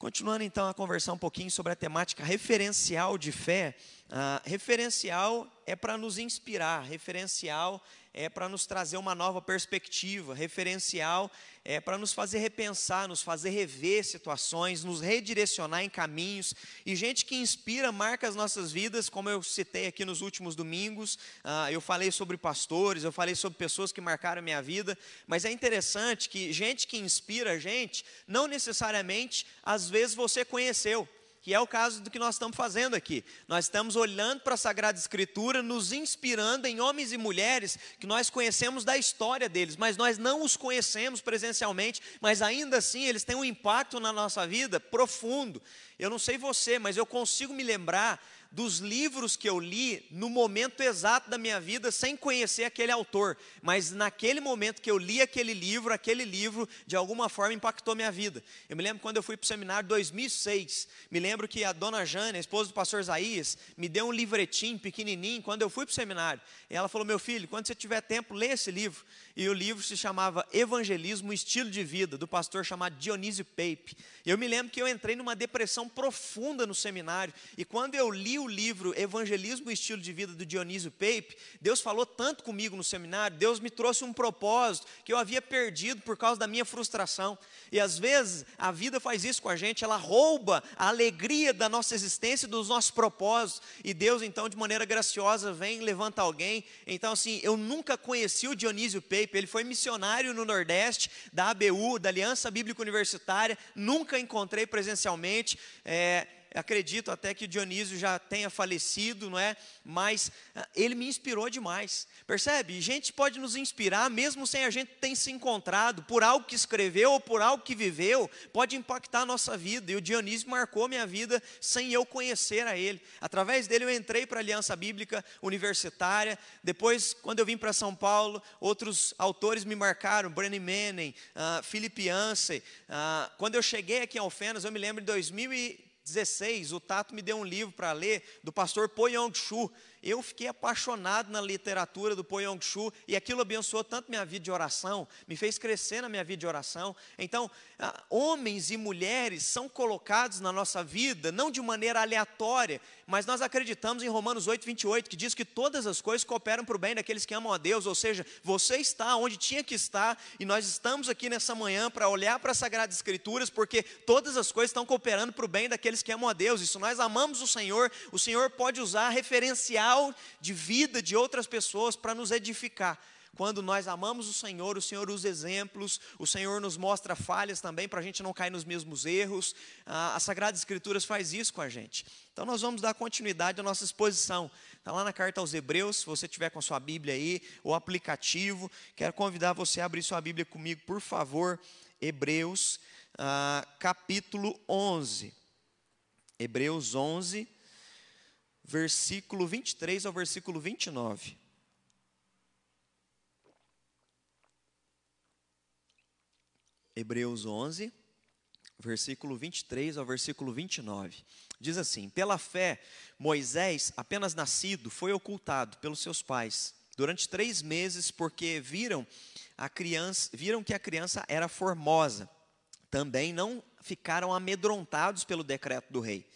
Continuando então a conversar um pouquinho sobre a temática referencial de fé, uh, referencial é para nos inspirar, referencial é para nos trazer uma nova perspectiva, referencial é para nos fazer repensar, nos fazer rever situações, nos redirecionar em caminhos. E gente que inspira, marca as nossas vidas, como eu citei aqui nos últimos domingos. Ah, eu falei sobre pastores, eu falei sobre pessoas que marcaram a minha vida. Mas é interessante que gente que inspira a gente, não necessariamente, às vezes você conheceu que é o caso do que nós estamos fazendo aqui. Nós estamos olhando para a Sagrada Escritura, nos inspirando em homens e mulheres que nós conhecemos da história deles, mas nós não os conhecemos presencialmente, mas ainda assim eles têm um impacto na nossa vida profundo. Eu não sei você, mas eu consigo me lembrar dos livros que eu li no momento exato da minha vida, sem conhecer aquele autor, mas naquele momento que eu li aquele livro, aquele livro de alguma forma impactou minha vida. Eu me lembro quando eu fui para o seminário em 2006, me lembro que a dona Jane, a esposa do pastor Isaías, me deu um livretinho pequenininho quando eu fui para o seminário. E ela falou: Meu filho, quando você tiver tempo, lê esse livro. E o livro se chamava Evangelismo, Estilo de Vida, do pastor chamado Dionísio Pape. Eu me lembro que eu entrei numa depressão profunda no seminário, e quando eu li o livro Evangelismo e Estilo de Vida do Dionísio Pape, Deus falou tanto comigo no seminário, Deus me trouxe um propósito que eu havia perdido por causa da minha frustração. E às vezes a vida faz isso com a gente, ela rouba a alegria da nossa existência, dos nossos propósitos, e Deus então de maneira graciosa vem, levanta alguém. Então assim, eu nunca conheci o Dionísio Pape, ele foi missionário no Nordeste da ABU, da Aliança Bíblica Universitária, nunca encontrei presencialmente. É, acredito até que Dionísio já tenha falecido, não é? Mas ah, ele me inspirou demais. Percebe? Gente pode nos inspirar mesmo sem a gente ter se encontrado, por algo que escreveu ou por algo que viveu, pode impactar a nossa vida. E o Dionísio marcou minha vida sem eu conhecer a ele. Através dele eu entrei para a Aliança Bíblica Universitária. Depois, quando eu vim para São Paulo, outros autores me marcaram, Brennan Manning, uh, Philip Yancey. Uh, quando eu cheguei aqui em Alfenas, eu me lembro de 2000 16, o Tato me deu um livro para ler do pastor Po Yong-chu, eu fiquei apaixonado na literatura do Po Yong-Chu e aquilo abençoou tanto minha vida de oração, me fez crescer na minha vida de oração. Então, ah, homens e mulheres são colocados na nossa vida não de maneira aleatória, mas nós acreditamos em Romanos 8, 28, que diz que todas as coisas cooperam para o bem daqueles que amam a Deus, ou seja, você está onde tinha que estar e nós estamos aqui nessa manhã para olhar para as Sagradas Escrituras, porque todas as coisas estão cooperando para o bem daqueles que amam a Deus. Se nós amamos o Senhor, o Senhor pode usar de vida de outras pessoas para nos edificar. Quando nós amamos o Senhor, o Senhor usa exemplos, o Senhor nos mostra falhas também para a gente não cair nos mesmos erros. Ah, as Sagradas Escrituras faz isso com a gente. Então nós vamos dar continuidade à nossa exposição. Está lá na carta aos Hebreus, se você tiver com sua Bíblia aí, o aplicativo. Quero convidar você a abrir sua Bíblia comigo, por favor. Hebreus, ah, capítulo 11. Hebreus 11, versículo 23 ao versículo 29. Hebreus 11, versículo 23 ao versículo 29. Diz assim: Pela fé, Moisés, apenas nascido, foi ocultado pelos seus pais durante três meses, porque viram a criança, viram que a criança era formosa. Também não ficaram amedrontados pelo decreto do rei.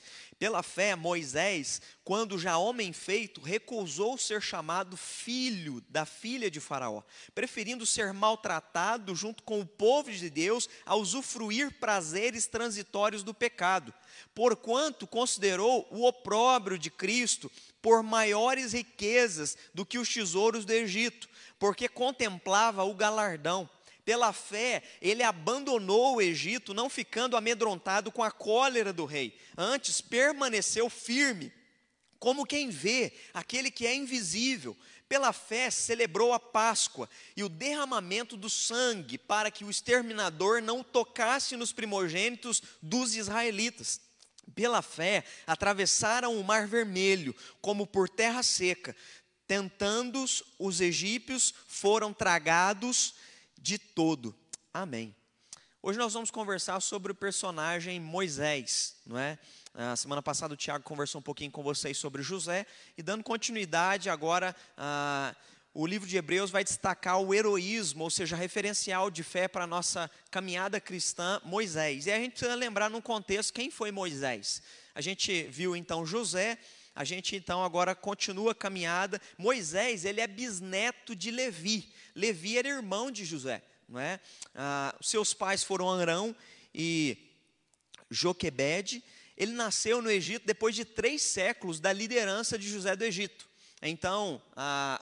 Pela fé, Moisés, quando já homem feito, recusou ser chamado filho da filha de Faraó, preferindo ser maltratado junto com o povo de Deus a usufruir prazeres transitórios do pecado, porquanto considerou o opróbrio de Cristo por maiores riquezas do que os tesouros do Egito, porque contemplava o galardão pela fé, ele abandonou o Egito, não ficando amedrontado com a cólera do rei. Antes, permaneceu firme, como quem vê aquele que é invisível. Pela fé, celebrou a Páscoa e o derramamento do sangue, para que o exterminador não tocasse nos primogênitos dos israelitas. Pela fé, atravessaram o Mar Vermelho, como por terra seca. Tentando os egípcios, foram tragados de todo. Amém. Hoje nós vamos conversar sobre o personagem Moisés, não é? A semana passada o Tiago conversou um pouquinho com vocês sobre José e dando continuidade agora, ah, o livro de Hebreus vai destacar o heroísmo, ou seja, referencial de fé para a nossa caminhada cristã, Moisés. E a gente precisa lembrar num contexto quem foi Moisés. A gente viu então José, a gente então agora continua a caminhada. Moisés, ele é bisneto de Levi. Levi era irmão de José, não é? Ah, seus pais foram Arão e Joquebede. Ele nasceu no Egito depois de três séculos da liderança de José do Egito. Então,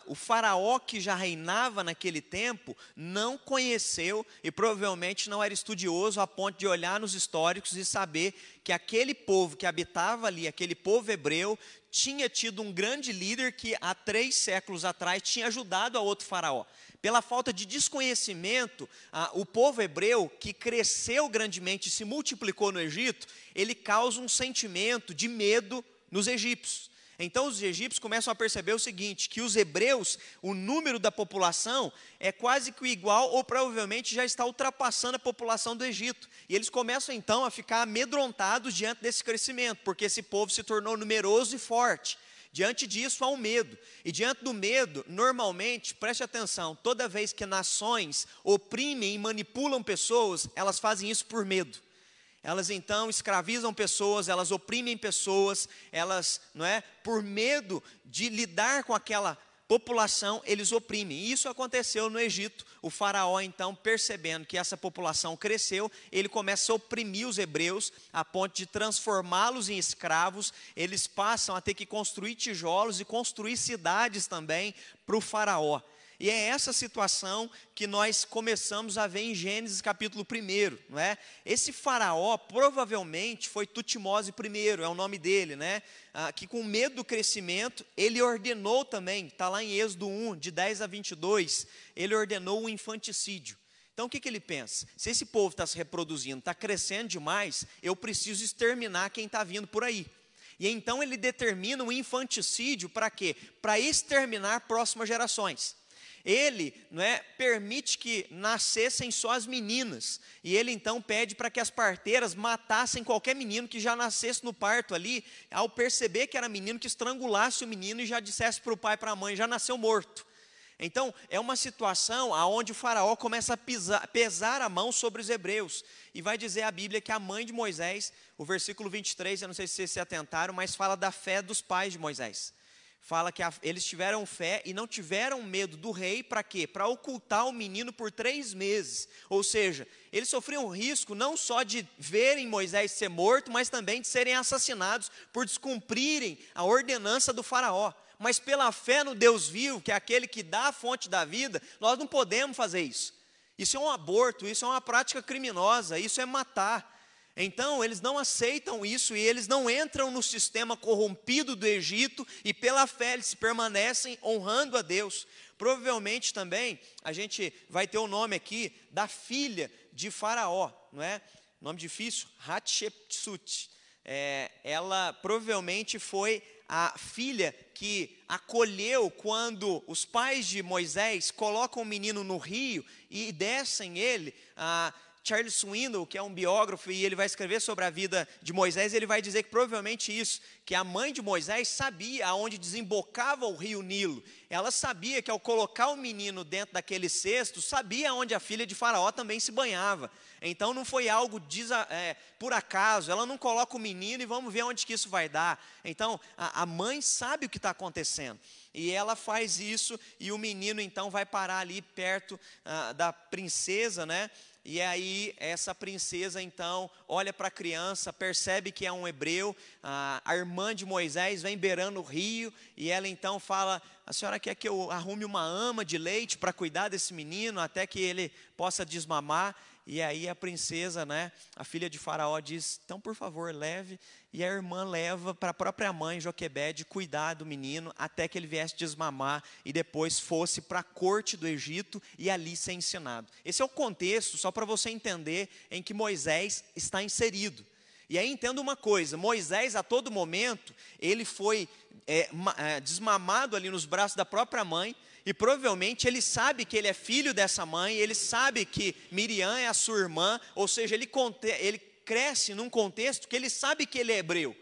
o faraó que já reinava naquele tempo não conheceu e provavelmente não era estudioso a ponto de olhar nos históricos e saber que aquele povo que habitava ali, aquele povo hebreu, tinha tido um grande líder que há três séculos atrás tinha ajudado a outro faraó. Pela falta de desconhecimento, o povo hebreu, que cresceu grandemente e se multiplicou no Egito, ele causa um sentimento de medo nos egípcios. Então os egípcios começam a perceber o seguinte: que os hebreus, o número da população é quase que igual, ou provavelmente já está ultrapassando a população do Egito. E eles começam então a ficar amedrontados diante desse crescimento, porque esse povo se tornou numeroso e forte. Diante disso há um medo. E diante do medo, normalmente, preste atenção, toda vez que nações oprimem e manipulam pessoas, elas fazem isso por medo. Elas então escravizam pessoas, elas oprimem pessoas, elas, não é, por medo de lidar com aquela população, eles oprimem. E isso aconteceu no Egito. O faraó então, percebendo que essa população cresceu, ele começa a oprimir os hebreus a ponto de transformá-los em escravos. Eles passam a ter que construir tijolos e construir cidades também para o faraó. E é essa situação que nós começamos a ver em Gênesis capítulo 1, não é? Esse faraó provavelmente foi Tutimose I, é o nome dele, né? Ah, que com medo do crescimento, ele ordenou também, está lá em Êxodo 1, de 10 a 22, ele ordenou o infanticídio. Então o que, que ele pensa? Se esse povo está se reproduzindo, está crescendo demais, eu preciso exterminar quem está vindo por aí. E então ele determina o infanticídio para quê? Para exterminar próximas gerações ele não é, permite que nascessem só as meninas. E ele então pede para que as parteiras matassem qualquer menino que já nascesse no parto ali, ao perceber que era menino, que estrangulasse o menino e já dissesse para o pai e para a mãe: já nasceu morto. Então, é uma situação onde o faraó começa a pisar, pesar a mão sobre os hebreus. E vai dizer a Bíblia que a mãe de Moisés, o versículo 23, eu não sei se vocês se atentaram, mas fala da fé dos pais de Moisés fala que a, eles tiveram fé e não tiveram medo do rei, para quê? Para ocultar o menino por três meses. Ou seja, eles sofriam risco não só de verem Moisés ser morto, mas também de serem assassinados por descumprirem a ordenança do Faraó. Mas pela fé no Deus vivo, que é aquele que dá a fonte da vida, nós não podemos fazer isso. Isso é um aborto, isso é uma prática criminosa, isso é matar. Então, eles não aceitam isso e eles não entram no sistema corrompido do Egito e pela fé eles permanecem honrando a Deus. Provavelmente também a gente vai ter o nome aqui da filha de Faraó, não é? Nome difícil, Hatshepsut. É, ela provavelmente foi a filha que acolheu quando os pais de Moisés colocam o menino no rio e descem ele. Ah, Charles Swindoll, que é um biógrafo e ele vai escrever sobre a vida de Moisés, ele vai dizer que provavelmente isso, que a mãe de Moisés sabia aonde desembocava o rio Nilo. Ela sabia que ao colocar o menino dentro daquele cesto, sabia onde a filha de Faraó também se banhava. Então não foi algo é, por acaso, ela não coloca o menino e vamos ver onde que isso vai dar. Então a, a mãe sabe o que está acontecendo. E ela faz isso, e o menino então vai parar ali perto ah, da princesa, né? E aí, essa princesa então olha para a criança, percebe que é um hebreu, a, irmã de Moisés vem beirando o rio, e ela então fala: A senhora quer que eu arrume uma ama de leite para cuidar desse menino até que ele possa desmamar? E aí a princesa, né, a filha de Faraó diz: "Então, por favor, leve". E a irmã leva para a própria mãe Joquebede cuidar do menino até que ele viesse desmamar e depois fosse para a corte do Egito e ali ser ensinado. Esse é o contexto só para você entender em que Moisés está inserido. E aí entenda uma coisa: Moisés a todo momento ele foi é, é desmamado ali nos braços da própria mãe e provavelmente ele sabe que ele é filho dessa mãe, ele sabe que Miriam é a sua irmã, ou seja, ele, ele cresce num contexto que ele sabe que ele é hebreu,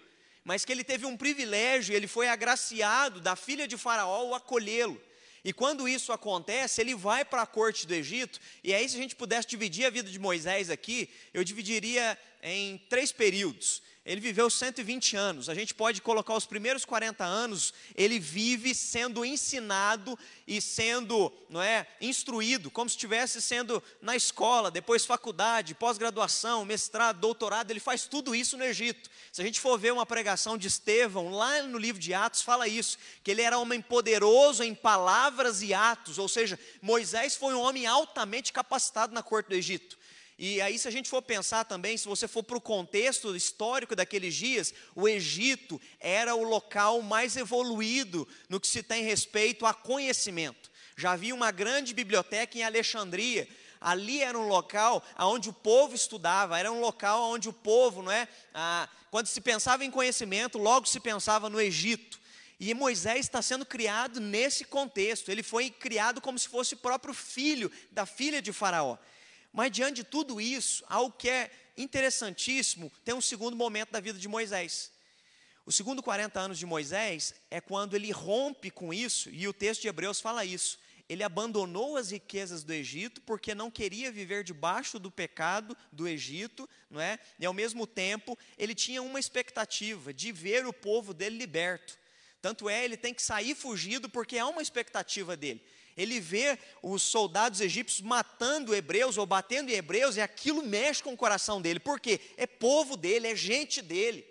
mas que ele teve um privilégio, ele foi agraciado da filha de Faraó o acolhê-lo. E quando isso acontece, ele vai para a corte do Egito, e aí, se a gente pudesse dividir a vida de Moisés aqui, eu dividiria em três períodos ele viveu 120 anos. A gente pode colocar os primeiros 40 anos, ele vive sendo ensinado e sendo, não é, instruído, como se estivesse sendo na escola, depois faculdade, pós-graduação, mestrado, doutorado, ele faz tudo isso no Egito. Se a gente for ver uma pregação de Estevão, lá no livro de Atos fala isso, que ele era homem poderoso em palavras e atos, ou seja, Moisés foi um homem altamente capacitado na corte do Egito. E aí, se a gente for pensar também, se você for para o contexto histórico daqueles dias, o Egito era o local mais evoluído no que se tem respeito a conhecimento. Já havia uma grande biblioteca em Alexandria. Ali era um local onde o povo estudava, era um local onde o povo, não é? Ah, quando se pensava em conhecimento, logo se pensava no Egito. E Moisés está sendo criado nesse contexto. Ele foi criado como se fosse o próprio filho da filha de Faraó. Mas diante de tudo isso, algo que é interessantíssimo, tem um segundo momento da vida de Moisés. O segundo 40 anos de Moisés é quando ele rompe com isso, e o texto de Hebreus fala isso. Ele abandonou as riquezas do Egito porque não queria viver debaixo do pecado do Egito, não é? E ao mesmo tempo, ele tinha uma expectativa de ver o povo dele liberto. Tanto é, ele tem que sair fugido porque há uma expectativa dele ele vê os soldados egípcios matando hebreus ou batendo em hebreus, e aquilo mexe com o coração dele, porque é povo dele, é gente dele.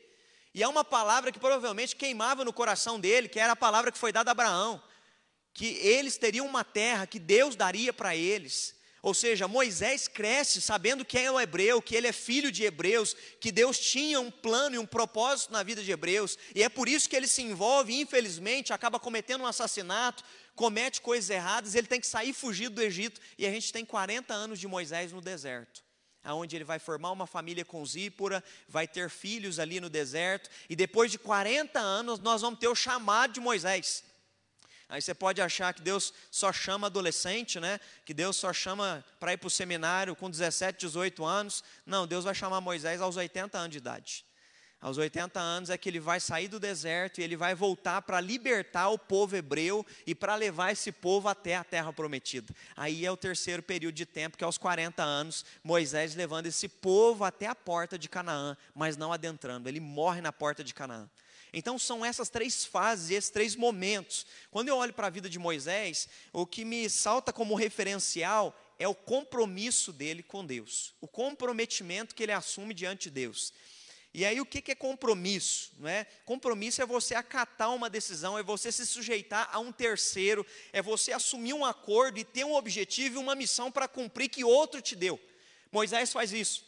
E é uma palavra que provavelmente queimava no coração dele, que era a palavra que foi dada a Abraão, que eles teriam uma terra que Deus daria para eles. Ou seja, Moisés cresce sabendo quem é o hebreu, que ele é filho de hebreus, que Deus tinha um plano e um propósito na vida de hebreus, e é por isso que ele se envolve infelizmente acaba cometendo um assassinato, comete coisas erradas, ele tem que sair fugido do Egito, e a gente tem 40 anos de Moisés no deserto. Aonde ele vai formar uma família com Zípora, vai ter filhos ali no deserto, e depois de 40 anos nós vamos ter o chamado de Moisés. Aí você pode achar que Deus só chama adolescente, né? Que Deus só chama para ir para o seminário com 17, 18 anos. Não, Deus vai chamar Moisés aos 80 anos de idade. Aos 80 anos é que ele vai sair do deserto e ele vai voltar para libertar o povo hebreu e para levar esse povo até a terra prometida. Aí é o terceiro período de tempo, que é aos 40 anos, Moisés levando esse povo até a porta de Canaã, mas não adentrando, ele morre na porta de Canaã. Então são essas três fases, esses três momentos. Quando eu olho para a vida de Moisés, o que me salta como referencial é o compromisso dele com Deus, o comprometimento que ele assume diante de Deus. E aí o que é compromisso? Não é? Compromisso é você acatar uma decisão, é você se sujeitar a um terceiro, é você assumir um acordo e ter um objetivo e uma missão para cumprir que outro te deu. Moisés faz isso.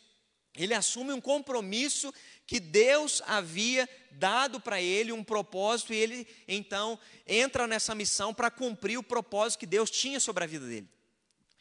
Ele assume um compromisso que Deus havia dado para ele, um propósito, e ele então entra nessa missão para cumprir o propósito que Deus tinha sobre a vida dele.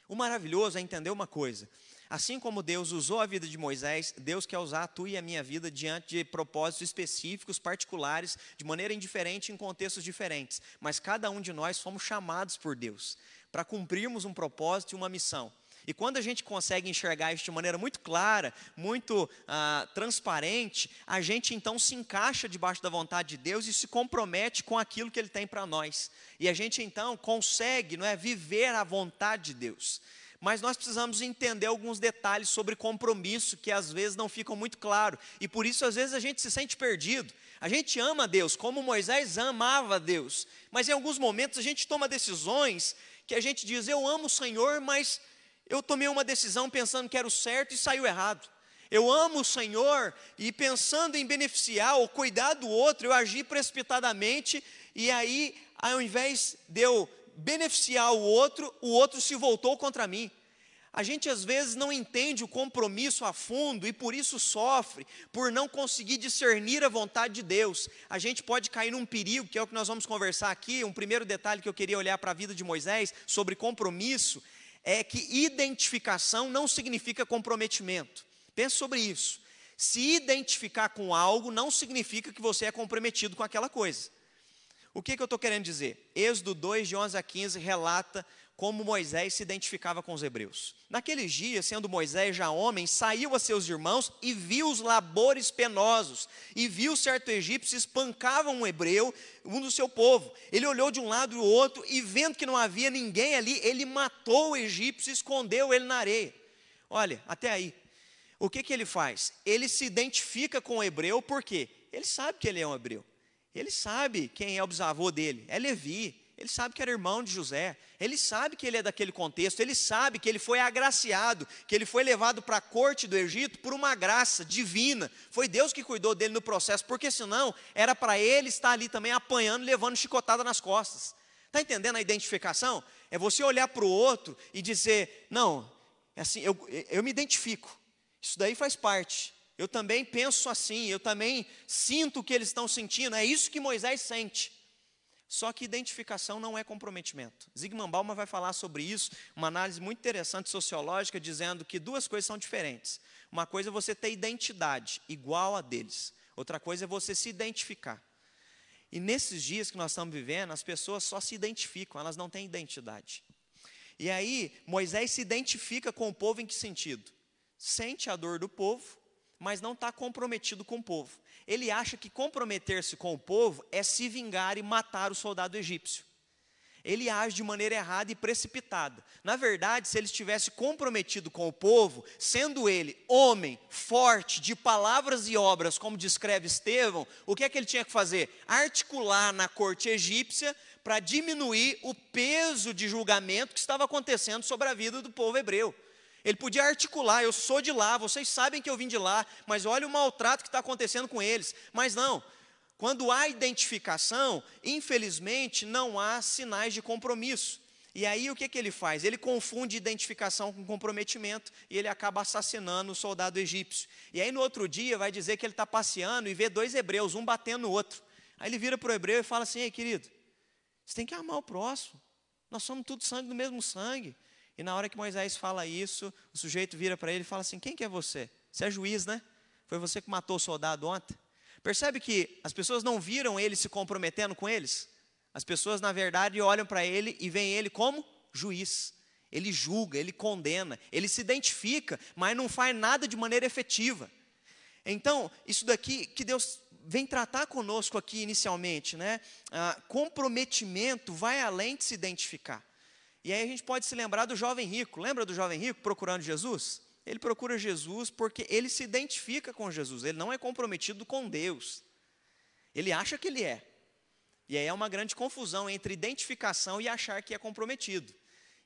O maravilhoso é entender uma coisa: Assim como Deus usou a vida de Moisés, Deus quer usar a tua e a minha vida diante de propósitos específicos, particulares, de maneira indiferente, em contextos diferentes. Mas cada um de nós fomos chamados por Deus para cumprirmos um propósito e uma missão. E quando a gente consegue enxergar isso de maneira muito clara, muito ah, transparente, a gente então se encaixa debaixo da vontade de Deus e se compromete com aquilo que Ele tem para nós. E a gente então consegue não é, viver a vontade de Deus mas nós precisamos entender alguns detalhes sobre compromisso que às vezes não ficam muito claros, e por isso às vezes a gente se sente perdido. A gente ama Deus, como Moisés amava Deus, mas em alguns momentos a gente toma decisões que a gente diz: Eu amo o Senhor, mas eu tomei uma decisão pensando que era o certo e saiu errado. Eu amo o Senhor e pensando em beneficiar ou cuidar do outro, eu agi precipitadamente e aí, ao invés de eu beneficiar o outro, o outro se voltou contra mim. A gente às vezes não entende o compromisso a fundo e por isso sofre, por não conseguir discernir a vontade de Deus. A gente pode cair num perigo, que é o que nós vamos conversar aqui. Um primeiro detalhe que eu queria olhar para a vida de Moisés sobre compromisso é que identificação não significa comprometimento. Pense sobre isso. Se identificar com algo não significa que você é comprometido com aquela coisa. O que, que eu estou querendo dizer? Êxodo 2, de 11 a 15, relata como Moisés se identificava com os hebreus. Naqueles dias, sendo Moisés já homem, saiu a seus irmãos e viu os labores penosos, e viu certo egípcio espancava um hebreu, um do seu povo. Ele olhou de um lado e do outro, e vendo que não havia ninguém ali, ele matou o egípcio e escondeu ele na areia. Olha, até aí. O que, que ele faz? Ele se identifica com o hebreu, por quê? Ele sabe que ele é um hebreu. Ele sabe quem é o bisavô dele, é Levi. Ele sabe que era irmão de José, ele sabe que ele é daquele contexto, ele sabe que ele foi agraciado, que ele foi levado para a corte do Egito por uma graça divina. Foi Deus que cuidou dele no processo, porque senão era para ele estar ali também apanhando, levando chicotada nas costas. Está entendendo a identificação? É você olhar para o outro e dizer: não, é assim, eu, eu me identifico, isso daí faz parte. Eu também penso assim, eu também sinto o que eles estão sentindo, é isso que Moisés sente. Só que identificação não é comprometimento. Zygmunt Bauman vai falar sobre isso, uma análise muito interessante sociológica, dizendo que duas coisas são diferentes. Uma coisa é você ter identidade igual a deles, outra coisa é você se identificar. E nesses dias que nós estamos vivendo, as pessoas só se identificam, elas não têm identidade. E aí, Moisés se identifica com o povo em que sentido? Sente a dor do povo, mas não está comprometido com o povo ele acha que comprometer-se com o povo é se vingar e matar o soldado egípcio. Ele age de maneira errada e precipitada. Na verdade, se ele estivesse comprometido com o povo, sendo ele homem, forte, de palavras e obras, como descreve Estevão, o que é que ele tinha que fazer? Articular na corte egípcia para diminuir o peso de julgamento que estava acontecendo sobre a vida do povo hebreu. Ele podia articular, eu sou de lá, vocês sabem que eu vim de lá, mas olha o maltrato que está acontecendo com eles. Mas não, quando há identificação, infelizmente não há sinais de compromisso. E aí o que, que ele faz? Ele confunde identificação com comprometimento e ele acaba assassinando o soldado egípcio. E aí no outro dia vai dizer que ele está passeando e vê dois hebreus, um batendo no outro. Aí ele vira para o hebreu e fala assim: Ei, querido, você tem que amar o próximo. Nós somos tudo sangue do mesmo sangue. E na hora que Moisés fala isso, o sujeito vira para ele e fala assim: Quem que é você? Você é juiz, né? Foi você que matou o soldado ontem? Percebe que as pessoas não viram ele se comprometendo com eles? As pessoas, na verdade, olham para ele e veem ele como juiz. Ele julga, ele condena, ele se identifica, mas não faz nada de maneira efetiva. Então, isso daqui que Deus vem tratar conosco aqui inicialmente, né? Ah, comprometimento vai além de se identificar. E aí a gente pode se lembrar do jovem rico. Lembra do jovem rico procurando Jesus? Ele procura Jesus porque ele se identifica com Jesus, ele não é comprometido com Deus. Ele acha que ele é. E aí é uma grande confusão entre identificação e achar que é comprometido.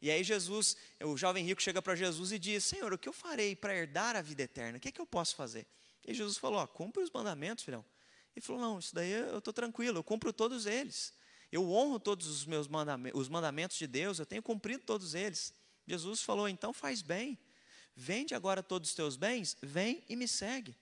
E aí Jesus, o jovem rico chega para Jesus e diz: Senhor, o que eu farei para herdar a vida eterna? O que, é que eu posso fazer? E Jesus falou: ó, cumpre os mandamentos, filhão. Ele falou: não, isso daí eu estou tranquilo, eu cumpro todos eles. Eu honro todos os meus mandamentos, os mandamentos de Deus, eu tenho cumprido todos eles. Jesus falou: então faz bem, vende agora todos os teus bens, vem e me segue.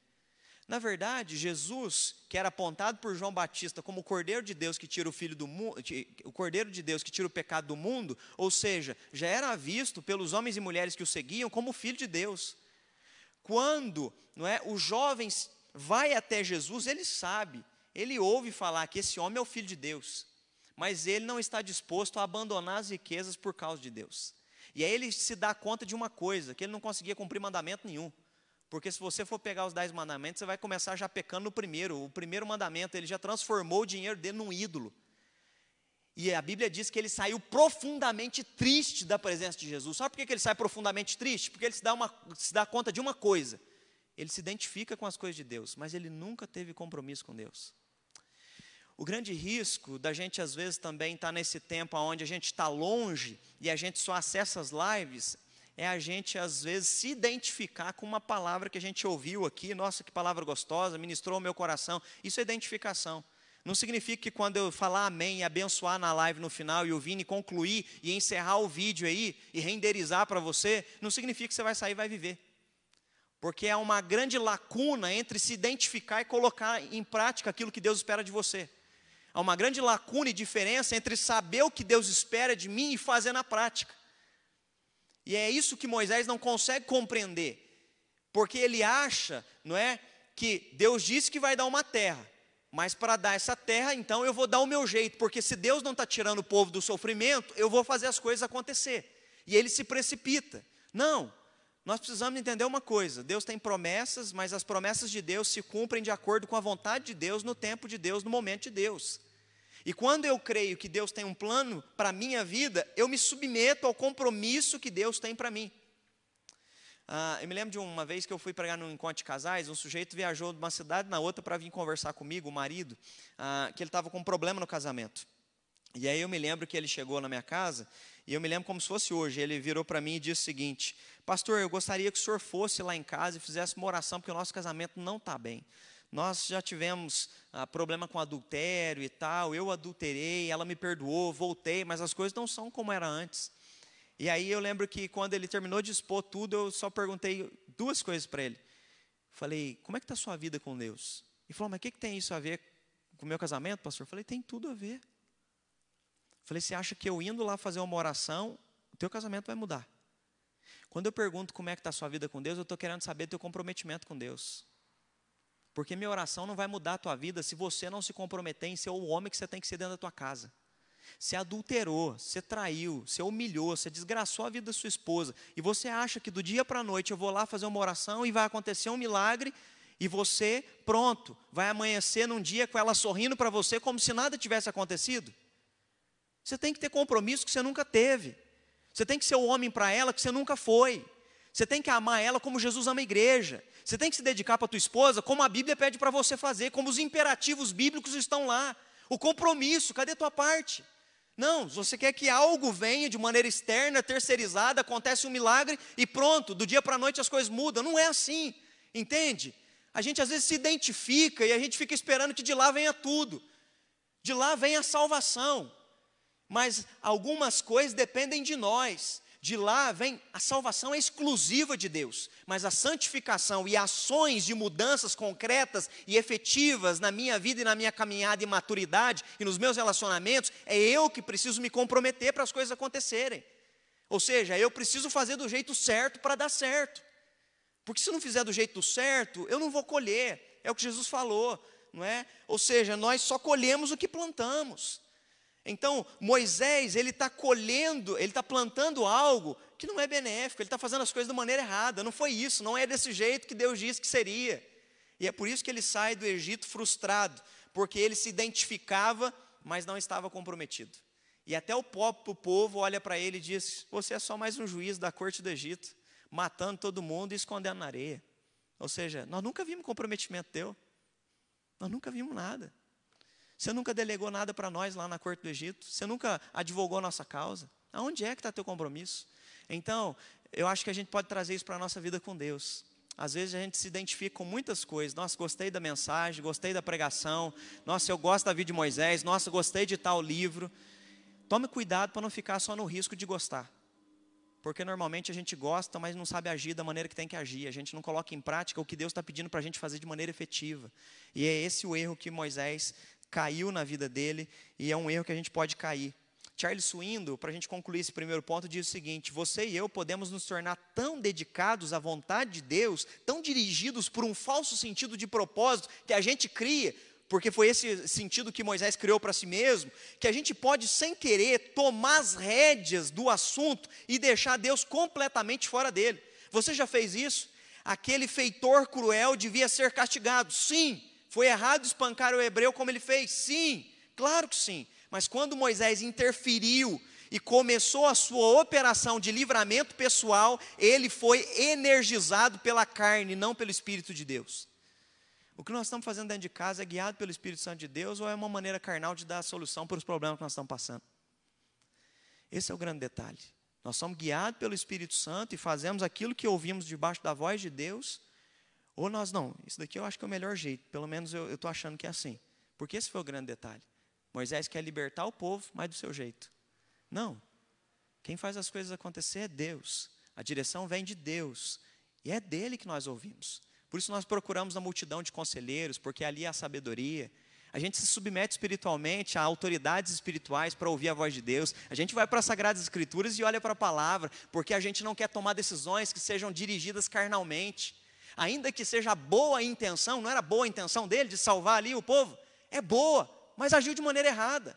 Na verdade, Jesus, que era apontado por João Batista como o Cordeiro de Deus que tira o filho do mundo, o Cordeiro de Deus que tira o pecado do mundo, ou seja, já era visto pelos homens e mulheres que o seguiam como o filho de Deus. Quando, não é, o jovem vai até Jesus, ele sabe, ele ouve falar que esse homem é o filho de Deus mas ele não está disposto a abandonar as riquezas por causa de Deus. E aí ele se dá conta de uma coisa, que ele não conseguia cumprir mandamento nenhum. Porque se você for pegar os dez mandamentos, você vai começar já pecando no primeiro. O primeiro mandamento, ele já transformou o dinheiro dele num ídolo. E a Bíblia diz que ele saiu profundamente triste da presença de Jesus. Sabe por que ele sai profundamente triste? Porque ele se dá, uma, se dá conta de uma coisa. Ele se identifica com as coisas de Deus, mas ele nunca teve compromisso com Deus. O grande risco da gente, às vezes, também estar tá nesse tempo onde a gente está longe e a gente só acessa as lives, é a gente, às vezes, se identificar com uma palavra que a gente ouviu aqui. Nossa, que palavra gostosa, ministrou o meu coração. Isso é identificação. Não significa que quando eu falar amém e abençoar na live no final e o Vini concluir e encerrar o vídeo aí e renderizar para você, não significa que você vai sair e vai viver. Porque há uma grande lacuna entre se identificar e colocar em prática aquilo que Deus espera de você. Há uma grande lacuna e diferença entre saber o que Deus espera de mim e fazer na prática. E é isso que Moisés não consegue compreender, porque ele acha, não é, que Deus disse que vai dar uma terra. Mas para dar essa terra, então eu vou dar o meu jeito, porque se Deus não está tirando o povo do sofrimento, eu vou fazer as coisas acontecer. E ele se precipita. Não, nós precisamos entender uma coisa: Deus tem promessas, mas as promessas de Deus se cumprem de acordo com a vontade de Deus, no tempo de Deus, no momento de Deus. E quando eu creio que Deus tem um plano para a minha vida, eu me submeto ao compromisso que Deus tem para mim. Ah, eu me lembro de uma vez que eu fui pregar num encontro de casais, um sujeito viajou de uma cidade na outra para vir conversar comigo, o marido, ah, que ele estava com um problema no casamento. E aí eu me lembro que ele chegou na minha casa, e eu me lembro como se fosse hoje, ele virou para mim e disse o seguinte, pastor, eu gostaria que o senhor fosse lá em casa e fizesse uma oração, porque o nosso casamento não está bem. Nós já tivemos ah, problema com adultério e tal, eu adulterei, ela me perdoou, voltei, mas as coisas não são como era antes. E aí eu lembro que quando ele terminou de expor tudo, eu só perguntei duas coisas para ele. Falei, como é que está a sua vida com Deus? Ele falou, mas o que, que tem isso a ver com o meu casamento, pastor? Eu falei, tem tudo a ver. Falei, você acha que eu indo lá fazer uma oração, o teu casamento vai mudar? Quando eu pergunto como é que está a sua vida com Deus, eu estou querendo saber do teu comprometimento com Deus. Porque minha oração não vai mudar a tua vida se você não se comprometer em ser o homem que você tem que ser dentro da tua casa. Você adulterou, você traiu, você humilhou, você desgraçou a vida da sua esposa, e você acha que do dia para a noite eu vou lá fazer uma oração e vai acontecer um milagre, e você, pronto, vai amanhecer num dia com ela sorrindo para você como se nada tivesse acontecido? Você tem que ter compromisso que você nunca teve. Você tem que ser o homem para ela que você nunca foi. Você tem que amar ela como Jesus ama a igreja. Você tem que se dedicar para a tua esposa como a Bíblia pede para você fazer, como os imperativos bíblicos estão lá. O compromisso, cadê a tua parte? Não, você quer que algo venha de maneira externa, terceirizada, acontece um milagre e pronto, do dia para a noite as coisas mudam. Não é assim, entende? A gente às vezes se identifica e a gente fica esperando que de lá venha tudo. De lá vem a salvação. Mas algumas coisas dependem de nós de lá vem a salvação é exclusiva de Deus, mas a santificação e ações de mudanças concretas e efetivas na minha vida e na minha caminhada e maturidade e nos meus relacionamentos, é eu que preciso me comprometer para as coisas acontecerem. Ou seja, eu preciso fazer do jeito certo para dar certo. Porque se não fizer do jeito certo, eu não vou colher. É o que Jesus falou, não é? Ou seja, nós só colhemos o que plantamos. Então, Moisés, ele está colhendo, ele está plantando algo que não é benéfico, ele está fazendo as coisas da maneira errada. Não foi isso, não é desse jeito que Deus disse que seria. E é por isso que ele sai do Egito frustrado, porque ele se identificava, mas não estava comprometido. E até o próprio povo olha para ele e diz: Você é só mais um juiz da corte do Egito, matando todo mundo e escondendo na areia. Ou seja, nós nunca vimos comprometimento teu, nós nunca vimos nada. Você nunca delegou nada para nós lá na corte do Egito. Você nunca advogou a nossa causa. Aonde é que está teu compromisso? Então, eu acho que a gente pode trazer isso para a nossa vida com Deus. Às vezes a gente se identifica com muitas coisas. Nossa, gostei da mensagem, gostei da pregação. Nossa, eu gosto da vida de Moisés. Nossa, gostei de tal livro. Tome cuidado para não ficar só no risco de gostar. Porque normalmente a gente gosta, mas não sabe agir da maneira que tem que agir. A gente não coloca em prática o que Deus está pedindo para a gente fazer de maneira efetiva. E é esse o erro que Moisés caiu na vida dele e é um erro que a gente pode cair. Charles Swindoll, para a gente concluir esse primeiro ponto, diz o seguinte: você e eu podemos nos tornar tão dedicados à vontade de Deus, tão dirigidos por um falso sentido de propósito que a gente cria, porque foi esse sentido que Moisés criou para si mesmo, que a gente pode, sem querer, tomar as rédeas do assunto e deixar Deus completamente fora dele. Você já fez isso? Aquele feitor cruel devia ser castigado, sim, foi errado espancar o hebreu como ele fez? Sim, claro que sim. Mas quando Moisés interferiu e começou a sua operação de livramento pessoal, ele foi energizado pela carne, não pelo Espírito de Deus. O que nós estamos fazendo dentro de casa é guiado pelo Espírito Santo de Deus ou é uma maneira carnal de dar a solução para os problemas que nós estamos passando? Esse é o grande detalhe. Nós somos guiados pelo Espírito Santo e fazemos aquilo que ouvimos debaixo da voz de Deus ou nós não, isso daqui eu acho que é o melhor jeito, pelo menos eu estou achando que é assim. Porque esse foi o grande detalhe. Moisés quer libertar o povo, mas do seu jeito. Não. Quem faz as coisas acontecer é Deus. A direção vem de Deus. E é dele que nós ouvimos. Por isso nós procuramos na multidão de conselheiros, porque ali há a sabedoria. A gente se submete espiritualmente a autoridades espirituais para ouvir a voz de Deus. A gente vai para as Sagradas Escrituras e olha para a palavra, porque a gente não quer tomar decisões que sejam dirigidas carnalmente ainda que seja boa a intenção, não era boa a intenção dele de salvar ali o povo? é boa, mas agiu de maneira errada.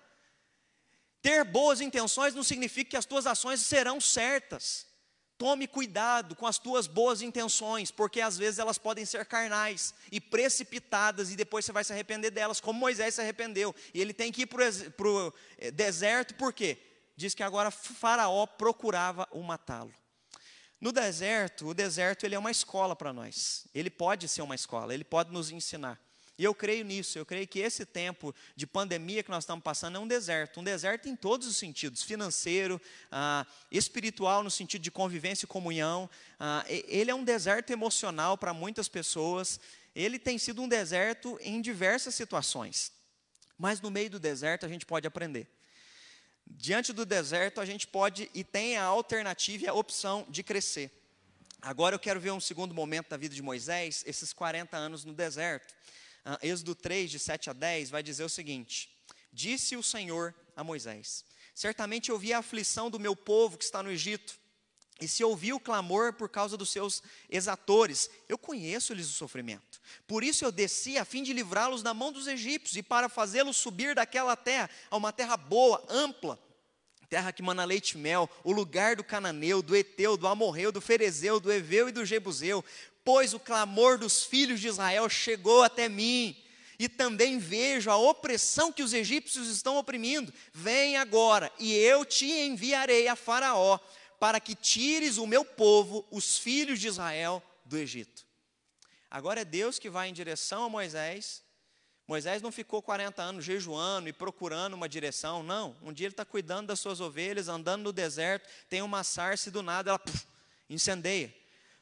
Ter boas intenções não significa que as tuas ações serão certas. Tome cuidado com as tuas boas intenções, porque às vezes elas podem ser carnais e precipitadas, e depois você vai se arrepender delas, como Moisés se arrependeu. E ele tem que ir para o eh, deserto, por quê? Diz que agora Faraó procurava o matá-lo. No deserto, o deserto ele é uma escola para nós. Ele pode ser uma escola, ele pode nos ensinar. E eu creio nisso, eu creio que esse tempo de pandemia que nós estamos passando é um deserto, um deserto em todos os sentidos, financeiro, ah, espiritual no sentido de convivência e comunhão, ah, ele é um deserto emocional para muitas pessoas, ele tem sido um deserto em diversas situações, mas no meio do deserto a gente pode aprender. Diante do deserto a gente pode e tem a alternativa e a opção de crescer. Agora eu quero ver um segundo momento da vida de Moisés, esses 40 anos no deserto. Uh, Êxodo 3, de 7 a 10, vai dizer o seguinte: Disse o Senhor a Moisés: Certamente eu vi a aflição do meu povo que está no Egito, e se ouvi o clamor por causa dos seus exatores, eu conheço-lhes o sofrimento. Por isso eu desci a fim de livrá-los da mão dos egípcios e para fazê-los subir daquela terra a uma terra boa, ampla, terra que mana leite e mel, o lugar do cananeu, do eteu, do amorreu, do ferezeu, do eveu e do jebuseu, pois o clamor dos filhos de Israel chegou até mim, e também vejo a opressão que os egípcios estão oprimindo. Vem agora, e eu te enviarei a Faraó, para que tires o meu povo, os filhos de Israel, do Egito. Agora é Deus que vai em direção a Moisés. Moisés não ficou 40 anos jejuando e procurando uma direção, não. Um dia ele está cuidando das suas ovelhas, andando no deserto, tem uma sarça e do nada ela puf, incendeia.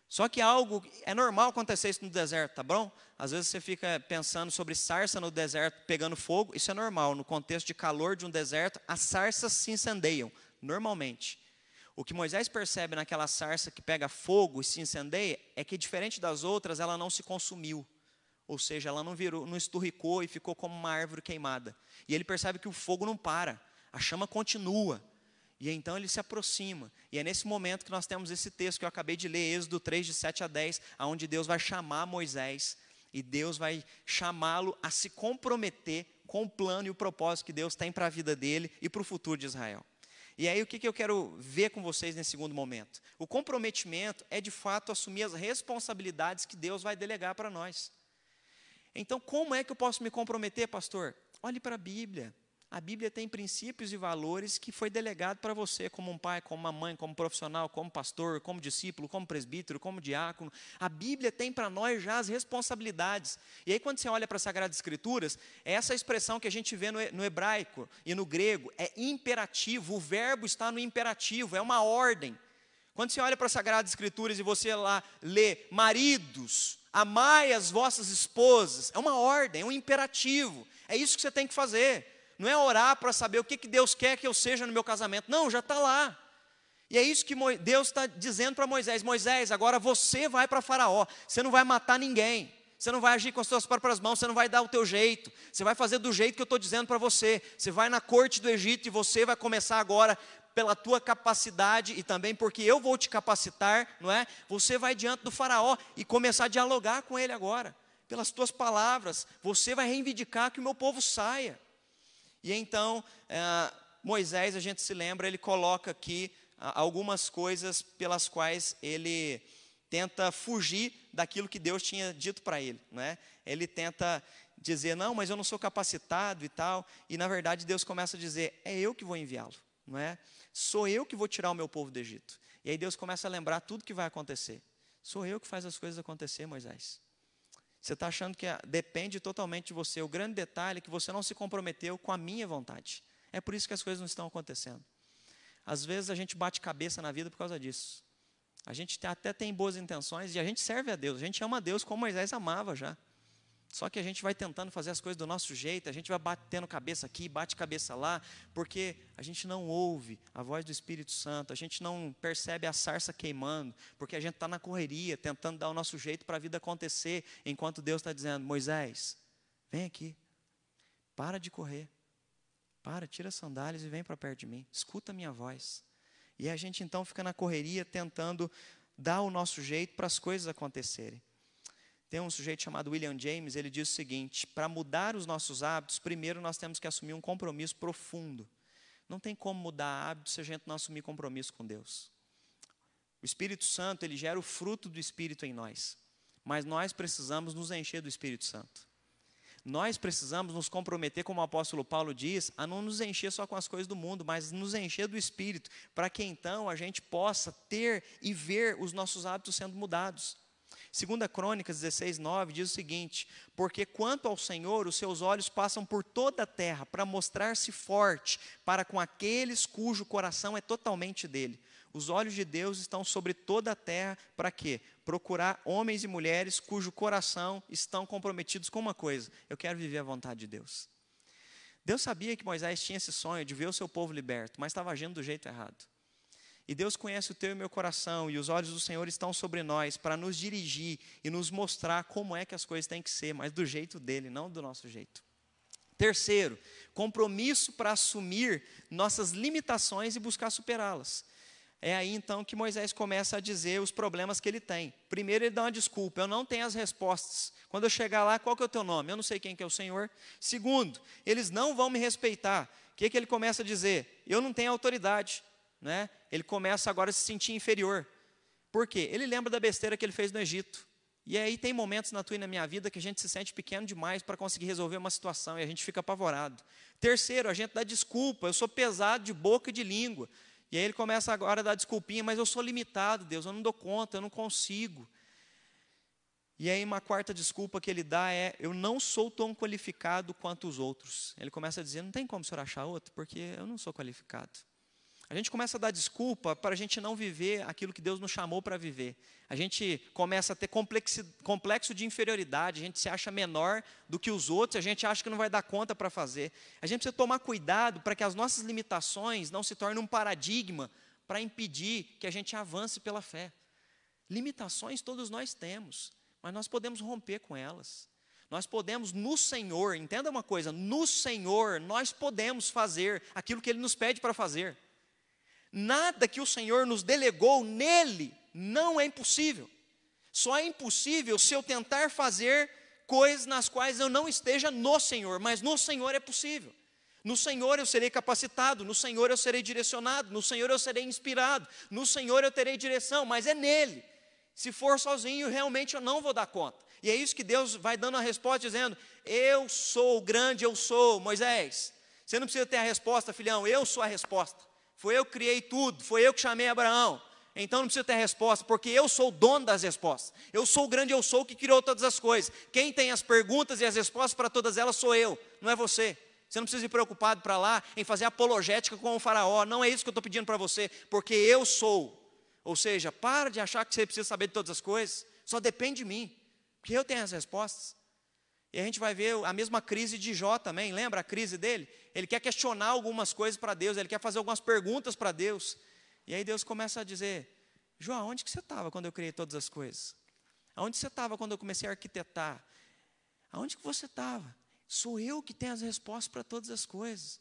Só que algo, é normal acontecer isso no deserto, tá bom? Às vezes você fica pensando sobre sarça no deserto pegando fogo, isso é normal. No contexto de calor de um deserto, as sarças se incendeiam, normalmente. O que Moisés percebe naquela sarça que pega fogo e se incendeia é que, diferente das outras, ela não se consumiu. Ou seja, ela não virou, não esturricou e ficou como uma árvore queimada. E ele percebe que o fogo não para, a chama continua. E então ele se aproxima. E é nesse momento que nós temos esse texto que eu acabei de ler, Êxodo 3, de 7 a 10, onde Deus vai chamar Moisés e Deus vai chamá-lo a se comprometer com o plano e o propósito que Deus tem para a vida dele e para o futuro de Israel. E aí o que, que eu quero ver com vocês nesse segundo momento? O comprometimento é de fato assumir as responsabilidades que Deus vai delegar para nós. Então, como é que eu posso me comprometer, pastor? Olhe para a Bíblia. A Bíblia tem princípios e valores que foi delegado para você, como um pai, como uma mãe, como profissional, como pastor, como discípulo, como presbítero, como diácono. A Bíblia tem para nós já as responsabilidades. E aí, quando você olha para as Sagradas Escrituras, essa expressão que a gente vê no hebraico e no grego é imperativo. O verbo está no imperativo, é uma ordem. Quando você olha para as Sagradas Escrituras e você lá lê, maridos, amai as vossas esposas, é uma ordem, é um imperativo. É isso que você tem que fazer. Não é orar para saber o que, que Deus quer que eu seja no meu casamento. Não, já está lá. E é isso que Deus está dizendo para Moisés: Moisés, agora você vai para Faraó. Você não vai matar ninguém. Você não vai agir com as suas próprias mãos, você não vai dar o teu jeito. Você vai fazer do jeito que eu estou dizendo para você. Você vai na corte do Egito e você vai começar agora pela tua capacidade e também porque eu vou te capacitar, não é? Você vai diante do faraó e começar a dialogar com ele agora. Pelas tuas palavras, você vai reivindicar que o meu povo saia. E então, é, Moisés, a gente se lembra, ele coloca aqui algumas coisas pelas quais ele tenta fugir daquilo que Deus tinha dito para ele. Né? Ele tenta dizer, não, mas eu não sou capacitado e tal. E na verdade Deus começa a dizer, é eu que vou enviá-lo. Não é? Sou eu que vou tirar o meu povo do Egito. E aí Deus começa a lembrar tudo que vai acontecer. Sou eu que faz as coisas acontecer, Moisés. Você está achando que depende totalmente de você. O grande detalhe é que você não se comprometeu com a minha vontade. É por isso que as coisas não estão acontecendo. Às vezes a gente bate cabeça na vida por causa disso. A gente até tem boas intenções e a gente serve a Deus. A gente ama a Deus como Moisés amava já. Só que a gente vai tentando fazer as coisas do nosso jeito, a gente vai batendo cabeça aqui, bate cabeça lá, porque a gente não ouve a voz do Espírito Santo, a gente não percebe a sarça queimando, porque a gente está na correria, tentando dar o nosso jeito para a vida acontecer, enquanto Deus está dizendo: Moisés, vem aqui, para de correr, para, tira as sandálias e vem para perto de mim, escuta a minha voz. E a gente então fica na correria tentando dar o nosso jeito para as coisas acontecerem. Tem um sujeito chamado William James, ele diz o seguinte: para mudar os nossos hábitos, primeiro nós temos que assumir um compromisso profundo. Não tem como mudar hábitos se a gente não assumir compromisso com Deus. O Espírito Santo, ele gera o fruto do Espírito em nós. Mas nós precisamos nos encher do Espírito Santo. Nós precisamos nos comprometer, como o apóstolo Paulo diz, a não nos encher só com as coisas do mundo, mas nos encher do Espírito, para que então a gente possa ter e ver os nossos hábitos sendo mudados. Segunda Crônicas 16, 9 diz o seguinte: Porque quanto ao Senhor, os seus olhos passam por toda a terra para mostrar-se forte para com aqueles cujo coração é totalmente dele. Os olhos de Deus estão sobre toda a terra para quê? Procurar homens e mulheres cujo coração estão comprometidos com uma coisa: eu quero viver a vontade de Deus. Deus sabia que Moisés tinha esse sonho de ver o seu povo liberto, mas estava agindo do jeito errado. E Deus conhece o teu e meu coração, e os olhos do Senhor estão sobre nós para nos dirigir e nos mostrar como é que as coisas têm que ser, mas do jeito dele, não do nosso jeito. Terceiro, compromisso para assumir nossas limitações e buscar superá-las. É aí então que Moisés começa a dizer os problemas que ele tem. Primeiro, ele dá uma desculpa: eu não tenho as respostas. Quando eu chegar lá, qual que é o teu nome? Eu não sei quem que é o Senhor. Segundo, eles não vão me respeitar. O que, que ele começa a dizer? Eu não tenho autoridade né, ele começa agora a se sentir inferior. Por quê? Ele lembra da besteira que ele fez no Egito. E aí tem momentos na tua e na minha vida que a gente se sente pequeno demais para conseguir resolver uma situação e a gente fica apavorado. Terceiro, a gente dá desculpa, eu sou pesado de boca e de língua. E aí ele começa agora a dar desculpinha, mas eu sou limitado, Deus, eu não dou conta, eu não consigo. E aí uma quarta desculpa que ele dá é, eu não sou tão qualificado quanto os outros. Ele começa a dizer, não tem como o senhor achar outro, porque eu não sou qualificado. A gente começa a dar desculpa para a gente não viver aquilo que Deus nos chamou para viver. A gente começa a ter complexo de inferioridade, a gente se acha menor do que os outros, a gente acha que não vai dar conta para fazer. A gente precisa tomar cuidado para que as nossas limitações não se tornem um paradigma para impedir que a gente avance pela fé. Limitações todos nós temos, mas nós podemos romper com elas. Nós podemos no Senhor, entenda uma coisa, no Senhor nós podemos fazer aquilo que Ele nos pede para fazer. Nada que o Senhor nos delegou nele não é impossível. Só é impossível se eu tentar fazer coisas nas quais eu não esteja no Senhor, mas no Senhor é possível. No Senhor eu serei capacitado, no Senhor eu serei direcionado, no Senhor eu serei inspirado, no Senhor eu terei direção, mas é nele. Se for sozinho, realmente eu não vou dar conta. E é isso que Deus vai dando a resposta, dizendo: Eu sou o grande, eu sou, Moisés. Você não precisa ter a resposta, filhão, eu sou a resposta. Foi eu que criei tudo, foi eu que chamei Abraão. Então não precisa ter resposta, porque eu sou o dono das respostas. Eu sou o grande eu sou que criou todas as coisas. Quem tem as perguntas e as respostas para todas elas sou eu, não é você. Você não precisa ir preocupado para lá em fazer apologética com o faraó. Não é isso que eu estou pedindo para você, porque eu sou. Ou seja, para de achar que você precisa saber de todas as coisas. Só depende de mim, porque eu tenho as respostas. E a gente vai ver a mesma crise de Jó também, lembra a crise dele? Ele quer questionar algumas coisas para Deus, ele quer fazer algumas perguntas para Deus. E aí Deus começa a dizer: Jó, onde que você estava quando eu criei todas as coisas? Aonde você estava quando eu comecei a arquitetar? Aonde que você estava? Sou eu que tenho as respostas para todas as coisas.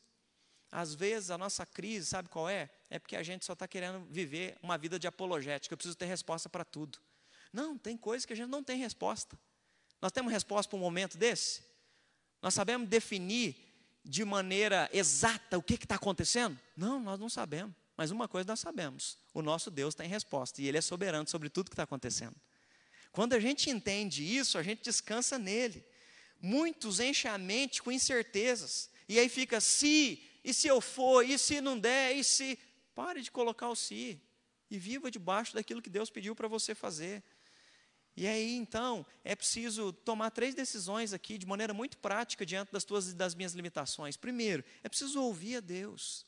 Às vezes a nossa crise, sabe qual é? É porque a gente só está querendo viver uma vida de apologética, eu preciso ter resposta para tudo. Não, tem coisas que a gente não tem resposta. Nós temos resposta para um momento desse? Nós sabemos definir de maneira exata o que está acontecendo? Não, nós não sabemos. Mas uma coisa nós sabemos: o nosso Deus tem resposta e Ele é soberano sobre tudo que está acontecendo. Quando a gente entende isso, a gente descansa nele. Muitos enchem a mente com incertezas. E aí fica se, e se eu for, e se não der, e se. Pare de colocar o se. E viva debaixo daquilo que Deus pediu para você fazer. E aí, então, é preciso tomar três decisões aqui de maneira muito prática diante das tuas e das minhas limitações. Primeiro, é preciso ouvir a Deus.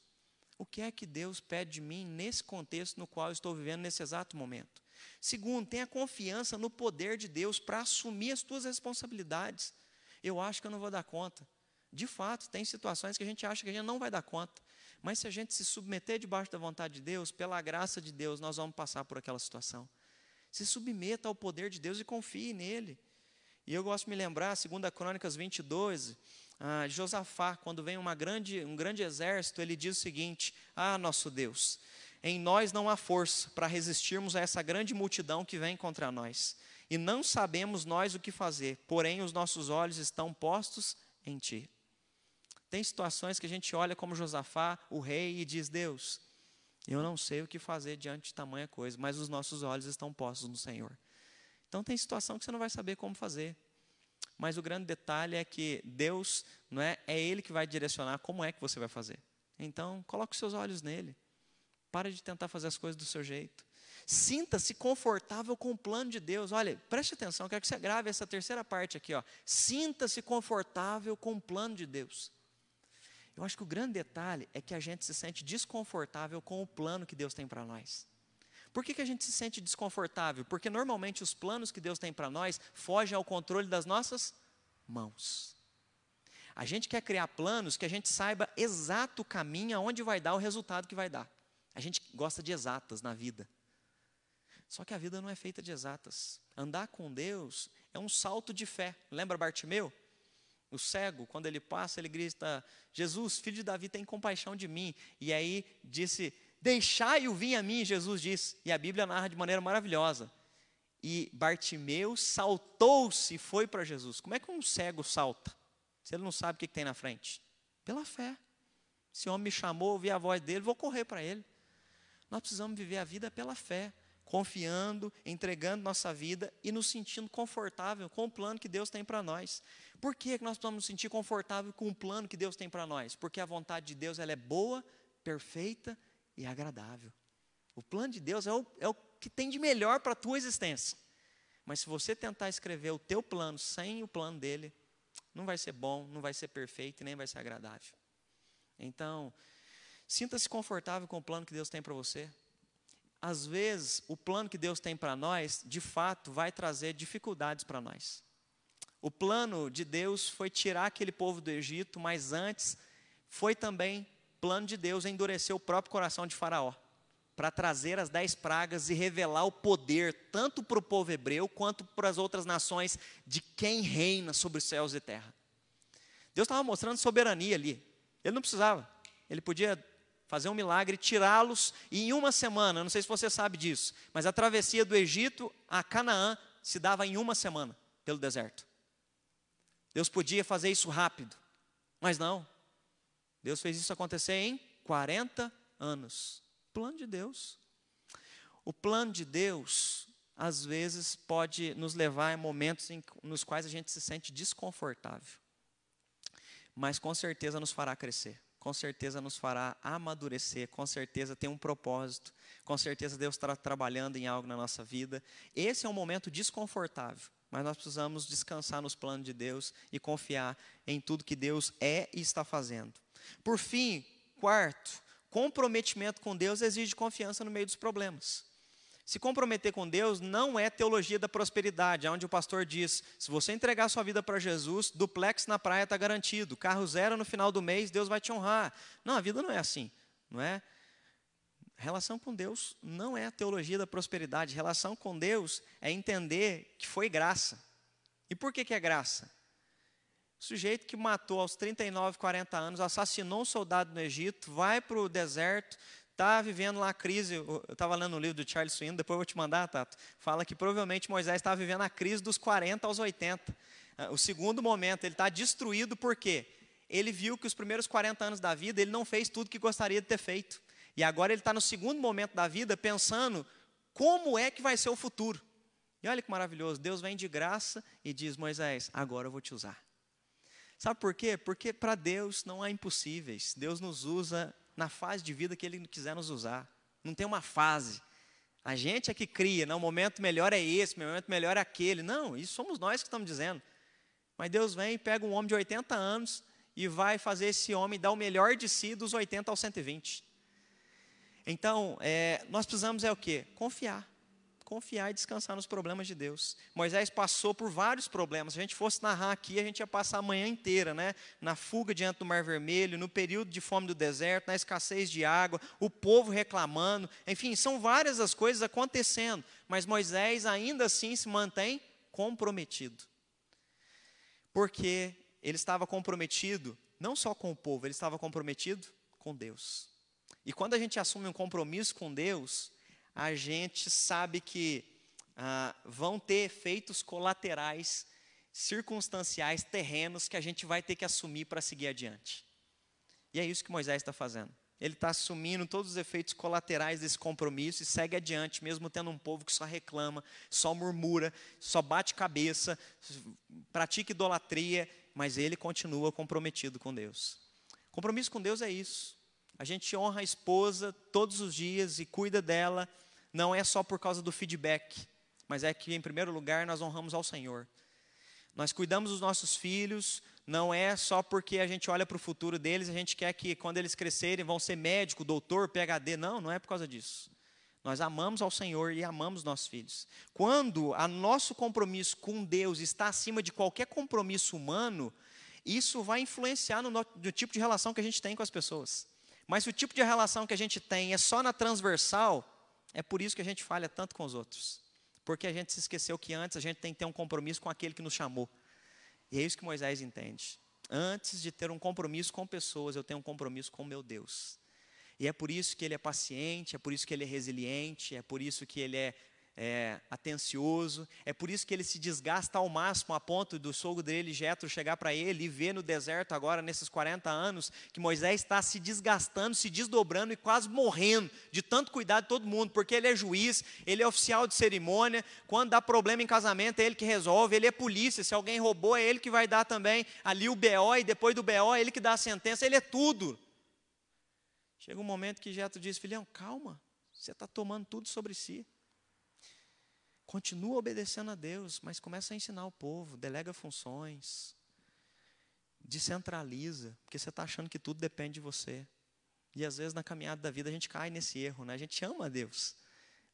O que é que Deus pede de mim nesse contexto no qual eu estou vivendo nesse exato momento? Segundo, tenha confiança no poder de Deus para assumir as tuas responsabilidades. Eu acho que eu não vou dar conta. De fato, tem situações que a gente acha que a gente não vai dar conta. Mas se a gente se submeter debaixo da vontade de Deus, pela graça de Deus, nós vamos passar por aquela situação. Se submeta ao poder de Deus e confie nele. E eu gosto de me lembrar, 2 Crônicas 22, ah, Josafá, quando vem grande, um grande exército, ele diz o seguinte: Ah, nosso Deus, em nós não há força para resistirmos a essa grande multidão que vem contra nós. E não sabemos nós o que fazer, porém os nossos olhos estão postos em ti. Tem situações que a gente olha como Josafá, o rei, e diz: Deus, eu não sei o que fazer diante de tamanha coisa, mas os nossos olhos estão postos no Senhor. Então tem situação que você não vai saber como fazer. Mas o grande detalhe é que Deus, não é, é ele que vai direcionar como é que você vai fazer. Então, coloque os seus olhos nele. Pare de tentar fazer as coisas do seu jeito. Sinta-se confortável com o plano de Deus. Olha, preste atenção, quero que você grave essa terceira parte aqui, ó. Sinta-se confortável com o plano de Deus. Eu acho que o grande detalhe é que a gente se sente desconfortável com o plano que Deus tem para nós. Por que, que a gente se sente desconfortável? Porque normalmente os planos que Deus tem para nós fogem ao controle das nossas mãos. A gente quer criar planos que a gente saiba exato o caminho aonde vai dar o resultado que vai dar. A gente gosta de exatas na vida. Só que a vida não é feita de exatas. Andar com Deus é um salto de fé. Lembra Bartimeu? O cego, quando ele passa, ele grita: Jesus, filho de Davi, tem compaixão de mim. E aí disse: Deixai-o vir a mim, Jesus disse. E a Bíblia narra de maneira maravilhosa. E Bartimeu saltou-se e foi para Jesus. Como é que um cego salta? Se ele não sabe o que, que tem na frente? Pela fé. Se o homem me chamou, ouvi a voz dele, vou correr para ele. Nós precisamos viver a vida pela fé, confiando, entregando nossa vida e nos sentindo confortável com o plano que Deus tem para nós. Por que nós precisamos nos sentir confortável com o plano que Deus tem para nós? Porque a vontade de Deus ela é boa, perfeita e agradável. O plano de Deus é o, é o que tem de melhor para a tua existência. Mas se você tentar escrever o teu plano sem o plano dele, não vai ser bom, não vai ser perfeito e nem vai ser agradável. Então, sinta-se confortável com o plano que Deus tem para você. Às vezes, o plano que Deus tem para nós, de fato, vai trazer dificuldades para nós. O plano de Deus foi tirar aquele povo do Egito, mas antes foi também plano de Deus endurecer o próprio coração de Faraó, para trazer as dez pragas e revelar o poder, tanto para o povo hebreu quanto para as outras nações, de quem reina sobre os céus e terra. Deus estava mostrando soberania ali. Ele não precisava. Ele podia fazer um milagre, tirá-los e em uma semana, não sei se você sabe disso, mas a travessia do Egito a Canaã se dava em uma semana pelo deserto. Deus podia fazer isso rápido, mas não. Deus fez isso acontecer em 40 anos. Plano de Deus. O plano de Deus, às vezes, pode nos levar a momentos em, nos quais a gente se sente desconfortável. Mas com certeza nos fará crescer. Com certeza nos fará amadurecer. Com certeza tem um propósito. Com certeza Deus está trabalhando em algo na nossa vida. Esse é um momento desconfortável mas nós precisamos descansar nos planos de Deus e confiar em tudo que Deus é e está fazendo. Por fim, quarto, comprometimento com Deus exige confiança no meio dos problemas. Se comprometer com Deus não é teologia da prosperidade, onde o pastor diz: se você entregar sua vida para Jesus, duplex na praia está garantido, carro zero no final do mês, Deus vai te honrar. Não, a vida não é assim, não é? Relação com Deus não é a teologia da prosperidade. Relação com Deus é entender que foi graça. E por que, que é graça? O sujeito que matou aos 39, 40 anos, assassinou um soldado no Egito, vai para o deserto, está vivendo lá a crise. Eu estava lendo o livro do Charles Swinton, depois eu vou te mandar, Tato. Fala que provavelmente Moisés estava vivendo a crise dos 40 aos 80. Ah, o segundo momento, ele está destruído por quê? Ele viu que os primeiros 40 anos da vida ele não fez tudo que gostaria de ter feito. E agora ele está no segundo momento da vida pensando como é que vai ser o futuro. E olha que maravilhoso, Deus vem de graça e diz: Moisés, agora eu vou te usar. Sabe por quê? Porque para Deus não há impossíveis. Deus nos usa na fase de vida que Ele quiser nos usar. Não tem uma fase. A gente é que cria, não, o momento melhor é esse, o momento melhor é aquele. Não, isso somos nós que estamos dizendo. Mas Deus vem e pega um homem de 80 anos e vai fazer esse homem dar o melhor de si dos 80 aos 120. Então, é, nós precisamos é o quê? Confiar confiar e descansar nos problemas de Deus. Moisés passou por vários problemas. Se a gente fosse narrar aqui, a gente ia passar a manhã inteira, né? Na fuga diante do Mar Vermelho, no período de fome do deserto, na escassez de água, o povo reclamando. Enfim, são várias as coisas acontecendo. Mas Moisés ainda assim se mantém comprometido. Porque ele estava comprometido não só com o povo, ele estava comprometido com Deus. E quando a gente assume um compromisso com Deus, a gente sabe que ah, vão ter efeitos colaterais, circunstanciais, terrenos que a gente vai ter que assumir para seguir adiante. E é isso que Moisés está fazendo. Ele está assumindo todos os efeitos colaterais desse compromisso e segue adiante, mesmo tendo um povo que só reclama, só murmura, só bate cabeça, pratica idolatria, mas ele continua comprometido com Deus. Compromisso com Deus é isso. A gente honra a esposa todos os dias e cuida dela, não é só por causa do feedback, mas é que, em primeiro lugar, nós honramos ao Senhor. Nós cuidamos dos nossos filhos, não é só porque a gente olha para o futuro deles, a gente quer que quando eles crescerem vão ser médico, doutor, PhD. Não, não é por causa disso. Nós amamos ao Senhor e amamos nossos filhos. Quando o nosso compromisso com Deus está acima de qualquer compromisso humano, isso vai influenciar no, no tipo de relação que a gente tem com as pessoas. Mas se o tipo de relação que a gente tem é só na transversal, é por isso que a gente falha tanto com os outros. Porque a gente se esqueceu que antes a gente tem que ter um compromisso com aquele que nos chamou. E é isso que Moisés entende. Antes de ter um compromisso com pessoas, eu tenho um compromisso com meu Deus. E é por isso que ele é paciente, é por isso que ele é resiliente, é por isso que ele é é, atencioso. É por isso que ele se desgasta ao máximo, a ponto do sogro dele, Jetro, chegar para ele e ver no deserto agora, nesses 40 anos, que Moisés está se desgastando, se desdobrando e quase morrendo de tanto cuidar de todo mundo, porque ele é juiz, ele é oficial de cerimônia, quando dá problema em casamento é ele que resolve, ele é polícia, se alguém roubou é ele que vai dar também ali o BO e depois do BO é ele que dá a sentença, ele é tudo. Chega um momento que Jetro diz, filhão, calma, você está tomando tudo sobre si. Continua obedecendo a Deus, mas começa a ensinar o povo, delega funções, descentraliza, porque você está achando que tudo depende de você. E às vezes na caminhada da vida a gente cai nesse erro, né? A gente ama a Deus,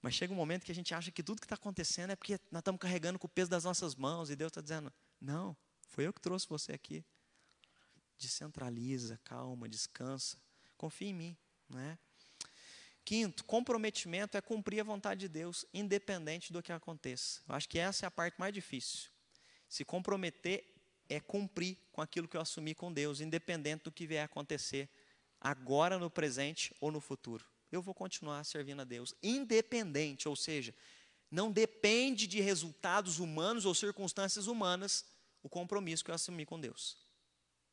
mas chega um momento que a gente acha que tudo que está acontecendo é porque nós estamos carregando com o peso das nossas mãos e Deus está dizendo: não, foi eu que trouxe você aqui. Descentraliza, calma, descansa, confia em mim, né? Quinto, comprometimento é cumprir a vontade de Deus, independente do que aconteça. Eu acho que essa é a parte mais difícil. Se comprometer é cumprir com aquilo que eu assumi com Deus, independente do que vier a acontecer, agora no presente ou no futuro. Eu vou continuar servindo a Deus, independente, ou seja, não depende de resultados humanos ou circunstâncias humanas o compromisso que eu assumi com Deus.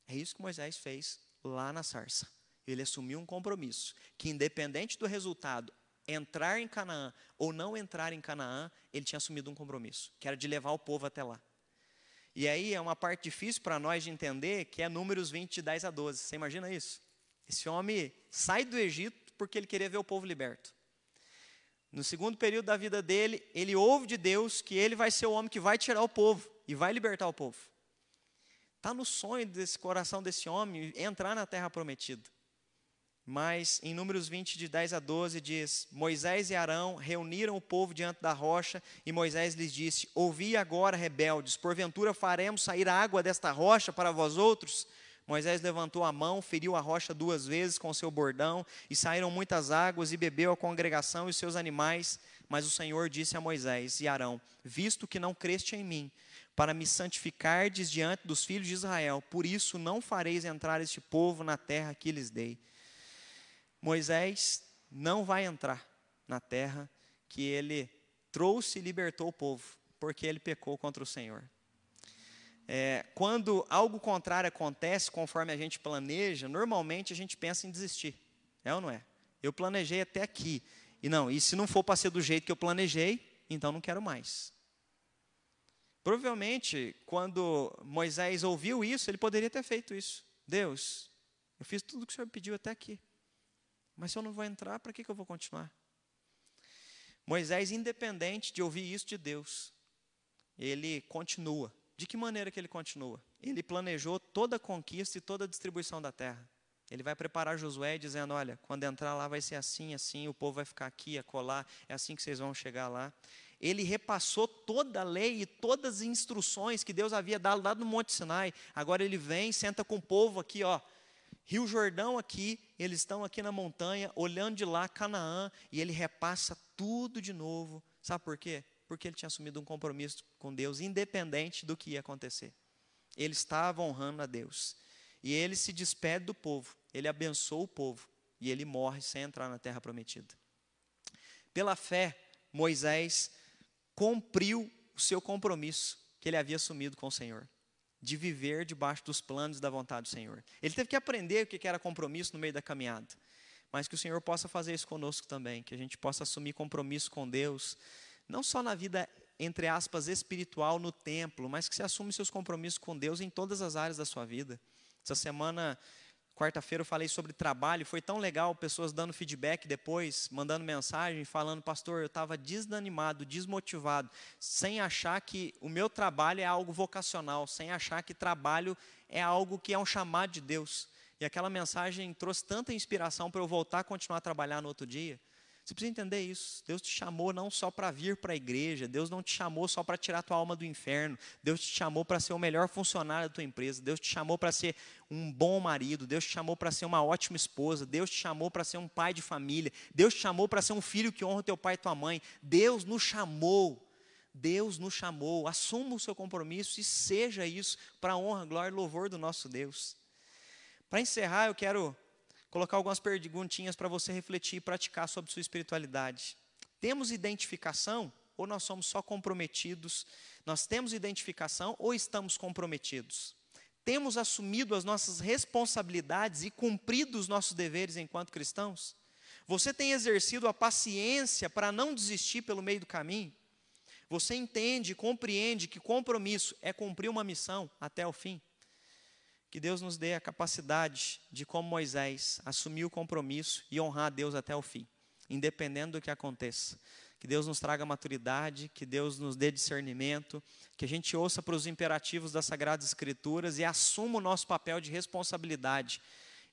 É isso que Moisés fez lá na sarça ele assumiu um compromisso que, independente do resultado, entrar em Canaã ou não entrar em Canaã, ele tinha assumido um compromisso, que era de levar o povo até lá. E aí é uma parte difícil para nós de entender, que é Números 20, de 10 a 12. Você imagina isso? Esse homem sai do Egito porque ele queria ver o povo liberto. No segundo período da vida dele, ele ouve de Deus que ele vai ser o homem que vai tirar o povo e vai libertar o povo. Está no sonho desse coração desse homem entrar na terra prometida. Mas em Números 20, de 10 a 12, diz: Moisés e Arão reuniram o povo diante da rocha, e Moisés lhes disse: Ouvi agora, rebeldes, porventura faremos sair água desta rocha para vós outros? Moisés levantou a mão, feriu a rocha duas vezes com seu bordão, e saíram muitas águas, e bebeu a congregação e os seus animais. Mas o Senhor disse a Moisés e Arão: Visto que não creste em mim, para me santificardes diante dos filhos de Israel, por isso não fareis entrar este povo na terra que lhes dei. Moisés não vai entrar na terra que ele trouxe e libertou o povo, porque ele pecou contra o Senhor. É, quando algo contrário acontece conforme a gente planeja, normalmente a gente pensa em desistir. É ou não é? Eu planejei até aqui. E não, e se não for para ser do jeito que eu planejei, então não quero mais. Provavelmente, quando Moisés ouviu isso, ele poderia ter feito isso. Deus, eu fiz tudo o que o Senhor pediu até aqui. Mas se eu não vou entrar, para que, que eu vou continuar? Moisés, independente de ouvir isso de Deus, ele continua. De que maneira que ele continua? Ele planejou toda a conquista e toda a distribuição da terra. Ele vai preparar Josué dizendo: Olha, quando entrar lá vai ser assim, assim, o povo vai ficar aqui, acolá, é assim que vocês vão chegar lá. Ele repassou toda a lei e todas as instruções que Deus havia dado lá no Monte Sinai. Agora ele vem, senta com o povo aqui, ó, Rio Jordão aqui, eles estão aqui na montanha, olhando de lá Canaã, e ele repassa tudo de novo. Sabe por quê? Porque ele tinha assumido um compromisso com Deus, independente do que ia acontecer. Ele estava honrando a Deus. E ele se despede do povo, ele abençoa o povo, e ele morre sem entrar na terra prometida. Pela fé, Moisés cumpriu o seu compromisso que ele havia assumido com o Senhor, de viver debaixo dos planos da vontade do Senhor. Ele teve que aprender o que era compromisso no meio da caminhada, mas que o Senhor possa fazer isso conosco também, que a gente possa assumir compromisso com Deus, não só na vida entre aspas, espiritual no templo, mas que você assume seus compromissos com Deus em todas as áreas da sua vida. Essa semana, quarta-feira, eu falei sobre trabalho, foi tão legal, pessoas dando feedback depois, mandando mensagem, falando, pastor, eu estava desanimado, desmotivado, sem achar que o meu trabalho é algo vocacional, sem achar que trabalho é algo que é um chamado de Deus. E aquela mensagem trouxe tanta inspiração para eu voltar a continuar a trabalhar no outro dia. Você precisa entender isso. Deus te chamou não só para vir para a igreja, Deus não te chamou só para tirar tua alma do inferno. Deus te chamou para ser o melhor funcionário da tua empresa. Deus te chamou para ser um bom marido. Deus te chamou para ser uma ótima esposa. Deus te chamou para ser um pai de família. Deus te chamou para ser um filho que honra teu pai e tua mãe. Deus nos chamou. Deus nos chamou. Assuma o seu compromisso e seja isso para a honra, glória e louvor do nosso Deus. Para encerrar, eu quero colocar algumas perguntinhas para você refletir e praticar sobre sua espiritualidade. Temos identificação ou nós somos só comprometidos? Nós temos identificação ou estamos comprometidos? Temos assumido as nossas responsabilidades e cumprido os nossos deveres enquanto cristãos? Você tem exercido a paciência para não desistir pelo meio do caminho? Você entende e compreende que compromisso é cumprir uma missão até o fim? Que Deus nos dê a capacidade de, como Moisés, assumir o compromisso e honrar a Deus até o fim, independente do que aconteça. Que Deus nos traga maturidade, que Deus nos dê discernimento, que a gente ouça para os imperativos das Sagradas Escrituras e assuma o nosso papel de responsabilidade.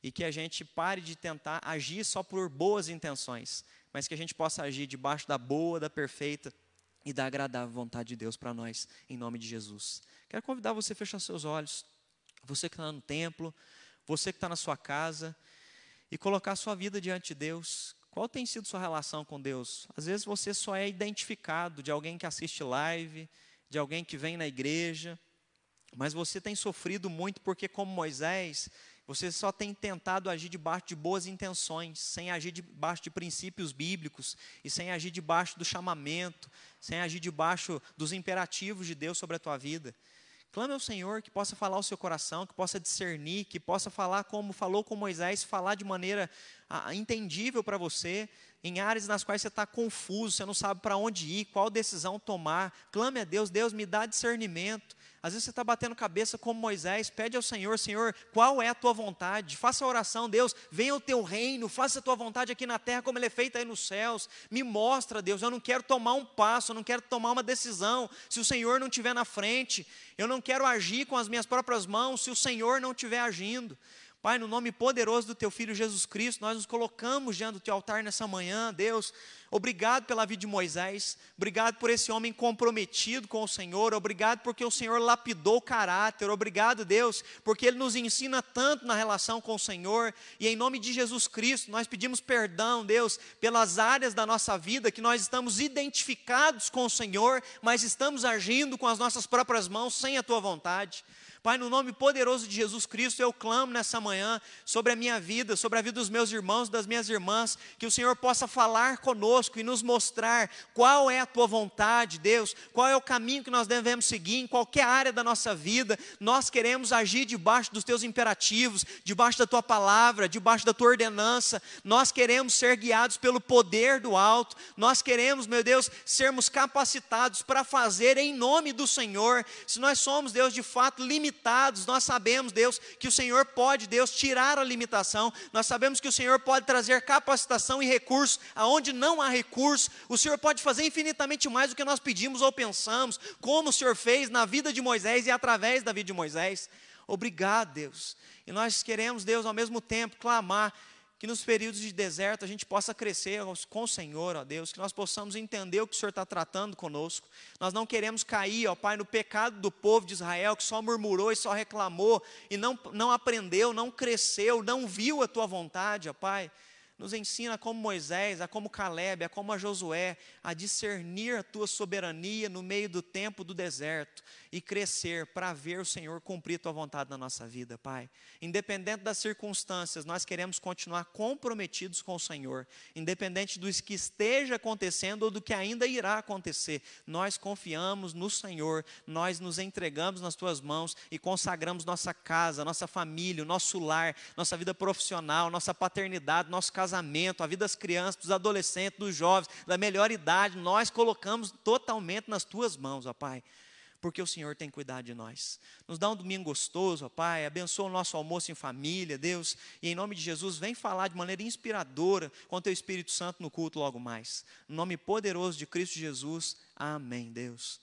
E que a gente pare de tentar agir só por boas intenções, mas que a gente possa agir debaixo da boa, da perfeita e da agradável vontade de Deus para nós, em nome de Jesus. Quero convidar você a fechar seus olhos você que está no templo, você que está na sua casa, e colocar sua vida diante de Deus. Qual tem sido sua relação com Deus? Às vezes você só é identificado de alguém que assiste live, de alguém que vem na igreja, mas você tem sofrido muito porque, como Moisés, você só tem tentado agir debaixo de boas intenções, sem agir debaixo de princípios bíblicos e sem agir debaixo do chamamento, sem agir debaixo dos imperativos de Deus sobre a tua vida. Clame ao Senhor que possa falar ao seu coração, que possa discernir, que possa falar como falou com Moisés, falar de maneira ah, entendível para você, em áreas nas quais você está confuso, você não sabe para onde ir, qual decisão tomar. Clame a Deus, Deus me dá discernimento. Às vezes você está batendo cabeça como Moisés, pede ao Senhor, Senhor, qual é a tua vontade? Faça a oração, Deus, venha o teu reino, faça a tua vontade aqui na terra como ele é feita aí nos céus. Me mostra, Deus, eu não quero tomar um passo, eu não quero tomar uma decisão se o Senhor não estiver na frente. Eu não quero agir com as minhas próprias mãos se o Senhor não estiver agindo. Pai, no nome poderoso do Teu Filho Jesus Cristo, nós nos colocamos diante do Teu altar nessa manhã, Deus. Obrigado pela vida de Moisés, obrigado por esse homem comprometido com o Senhor, obrigado porque o Senhor lapidou o caráter, obrigado, Deus, porque Ele nos ensina tanto na relação com o Senhor, e em nome de Jesus Cristo, nós pedimos perdão, Deus, pelas áreas da nossa vida que nós estamos identificados com o Senhor, mas estamos agindo com as nossas próprias mãos sem a Tua vontade. Pai, no nome poderoso de Jesus Cristo, eu clamo nessa manhã sobre a minha vida, sobre a vida dos meus irmãos, das minhas irmãs, que o Senhor possa falar conosco e nos mostrar qual é a tua vontade, Deus, qual é o caminho que nós devemos seguir em qualquer área da nossa vida. Nós queremos agir debaixo dos teus imperativos, debaixo da tua palavra, debaixo da tua ordenança. Nós queremos ser guiados pelo poder do alto. Nós queremos, meu Deus, sermos capacitados para fazer em nome do Senhor. Se nós somos, Deus, de fato limitados, limitados, nós sabemos, Deus, que o Senhor pode, Deus, tirar a limitação, nós sabemos que o Senhor pode trazer capacitação e recurso aonde não há recurso, o Senhor pode fazer infinitamente mais do que nós pedimos ou pensamos, como o Senhor fez na vida de Moisés e através da vida de Moisés. Obrigado, Deus. E nós queremos, Deus, ao mesmo tempo clamar que nos períodos de deserto a gente possa crescer com o Senhor, ó Deus, que nós possamos entender o que o Senhor está tratando conosco. Nós não queremos cair, ó Pai, no pecado do povo de Israel, que só murmurou e só reclamou, e não, não aprendeu, não cresceu, não viu a Tua vontade, ó Pai. Nos ensina como Moisés, a como Caleb, a como a Josué, a discernir a tua soberania no meio do tempo do deserto e crescer para ver o Senhor cumprir tua vontade na nossa vida, Pai. Independente das circunstâncias, nós queremos continuar comprometidos com o Senhor, independente do que esteja acontecendo ou do que ainda irá acontecer. Nós confiamos no Senhor, nós nos entregamos nas tuas mãos e consagramos nossa casa, nossa família, o nosso lar, nossa vida profissional, nossa paternidade, nosso casamento, a vida das crianças, dos adolescentes, dos jovens, da melhor idade, nós colocamos totalmente nas tuas mãos, ó Pai porque o Senhor tem cuidado de nós. Nos dá um domingo gostoso, ó Pai, abençoa o nosso almoço em família, Deus, e em nome de Jesus, vem falar de maneira inspiradora com o Teu Espírito Santo no culto logo mais. No nome poderoso de Cristo Jesus, amém, Deus.